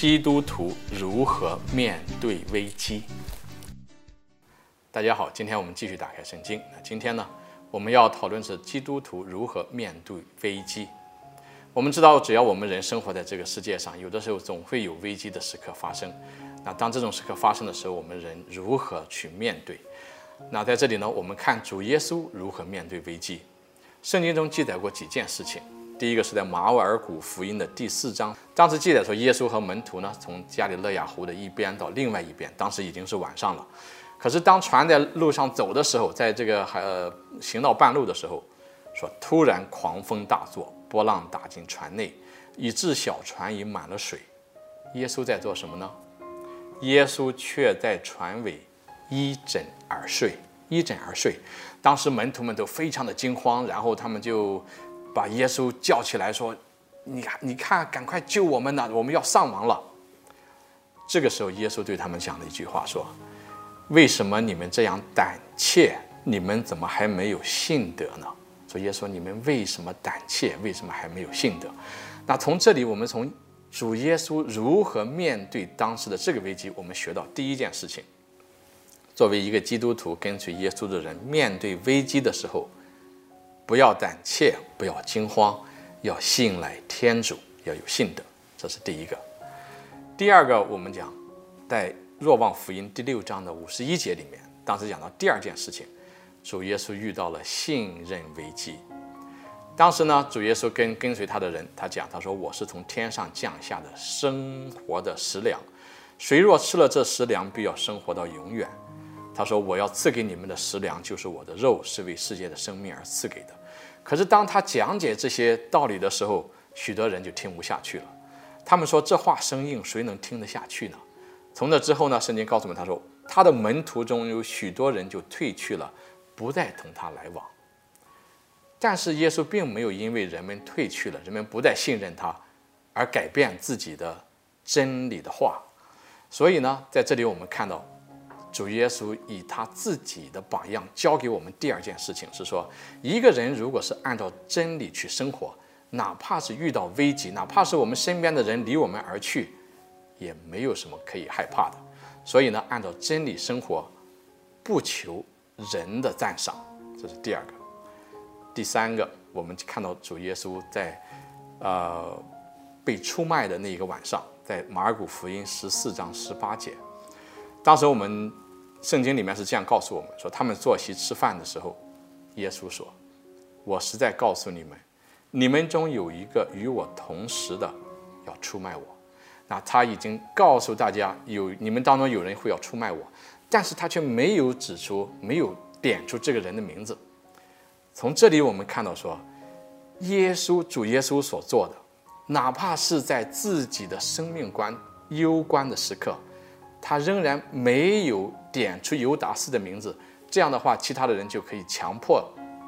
基督徒如何面对危机。大家好，今天我们继续打开圣经。那今天呢，我们要讨论是基督徒如何面对危机。我们知道，只要我们人生活在这个世界上，有的时候总会有危机的时刻发生。那当这种时刻发生的时候，我们人如何去面对？那在这里呢，我们看主耶稣如何面对危机。圣经中记载过几件事情。第一个是在马尔谷福音的第四章，当时记载说，耶稣和门徒呢从加里勒亚湖的一边到另外一边，当时已经是晚上了。可是当船在路上走的时候，在这个还、呃、行到半路的时候，说突然狂风大作，波浪打进船内，以致小船已满了水。耶稣在做什么呢？耶稣却在船尾依枕而睡，依枕而睡。当时门徒们都非常的惊慌，然后他们就。把耶稣叫起来说：“你看，你看，赶快救我们呐！我们要丧亡了。”这个时候，耶稣对他们讲了一句话说：“为什么你们这样胆怯？你们怎么还没有信德呢？”说耶稣：“你们为什么胆怯？为什么还没有信德？”那从这里，我们从主耶稣如何面对当时的这个危机，我们学到第一件事情：作为一个基督徒跟随耶稣的人，面对危机的时候。不要胆怯，不要惊慌，要信赖天主，要有信德，这是第一个。第二个，我们讲在若望福音第六章的五十一节里面，当时讲到第二件事情，主耶稣遇到了信任危机。当时呢，主耶稣跟跟随他的人，他讲，他说：“我是从天上降下的生活的食粮，谁若吃了这食粮，必要生活到永远。”他说：“我要赐给你们的食粮，就是我的肉，是为世界的生命而赐给的。”可是当他讲解这些道理的时候，许多人就听不下去了。他们说：“这话生硬，谁能听得下去呢？”从那之后呢，圣经告诉我们，他说他的门徒中有许多人就退去了，不再同他来往。但是耶稣并没有因为人们退去了，人们不再信任他，而改变自己的真理的话。所以呢，在这里我们看到。主耶稣以他自己的榜样教给我们第二件事情是说，一个人如果是按照真理去生活，哪怕是遇到危机，哪怕是我们身边的人离我们而去，也没有什么可以害怕的。所以呢，按照真理生活，不求人的赞赏，这是第二个。第三个，我们看到主耶稣在，呃，被出卖的那一个晚上，在马尔谷福音十四章十八节。当时我们圣经里面是这样告诉我们说，他们坐席吃饭的时候，耶稣说：“我实在告诉你们，你们中有一个与我同时的，要出卖我。那他已经告诉大家，有你们当中有人会要出卖我，但是他却没有指出，没有点出这个人的名字。从这里我们看到说，耶稣主耶稣所做的，哪怕是在自己的生命关攸关的时刻。”他仍然没有点出犹达斯的名字，这样的话，其他的人就可以强迫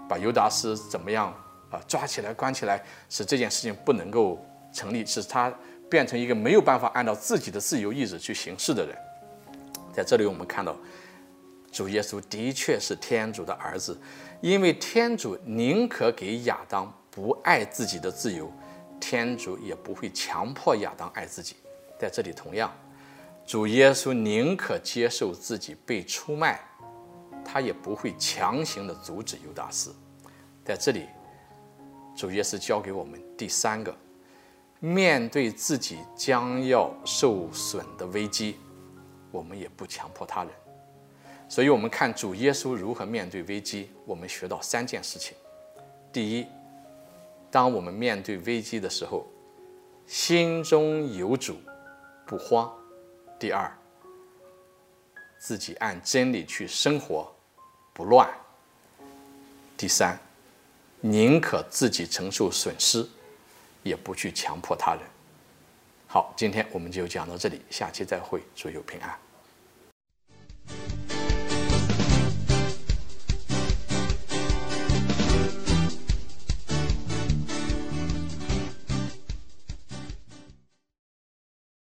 把犹达斯怎么样啊抓起来关起来，使这件事情不能够成立，使他变成一个没有办法按照自己的自由意志去行事的人。在这里，我们看到主耶稣的确是天主的儿子，因为天主宁可给亚当不爱自己的自由，天主也不会强迫亚当爱自己。在这里，同样。主耶稣宁可接受自己被出卖，他也不会强行的阻止犹达斯。在这里，主耶稣教给我们第三个：面对自己将要受损的危机，我们也不强迫他人。所以，我们看主耶稣如何面对危机，我们学到三件事情。第一，当我们面对危机的时候，心中有主，不慌。第二，自己按真理去生活，不乱。第三，宁可自己承受损失，也不去强迫他人。好，今天我们就讲到这里，下期再会，祝有平安。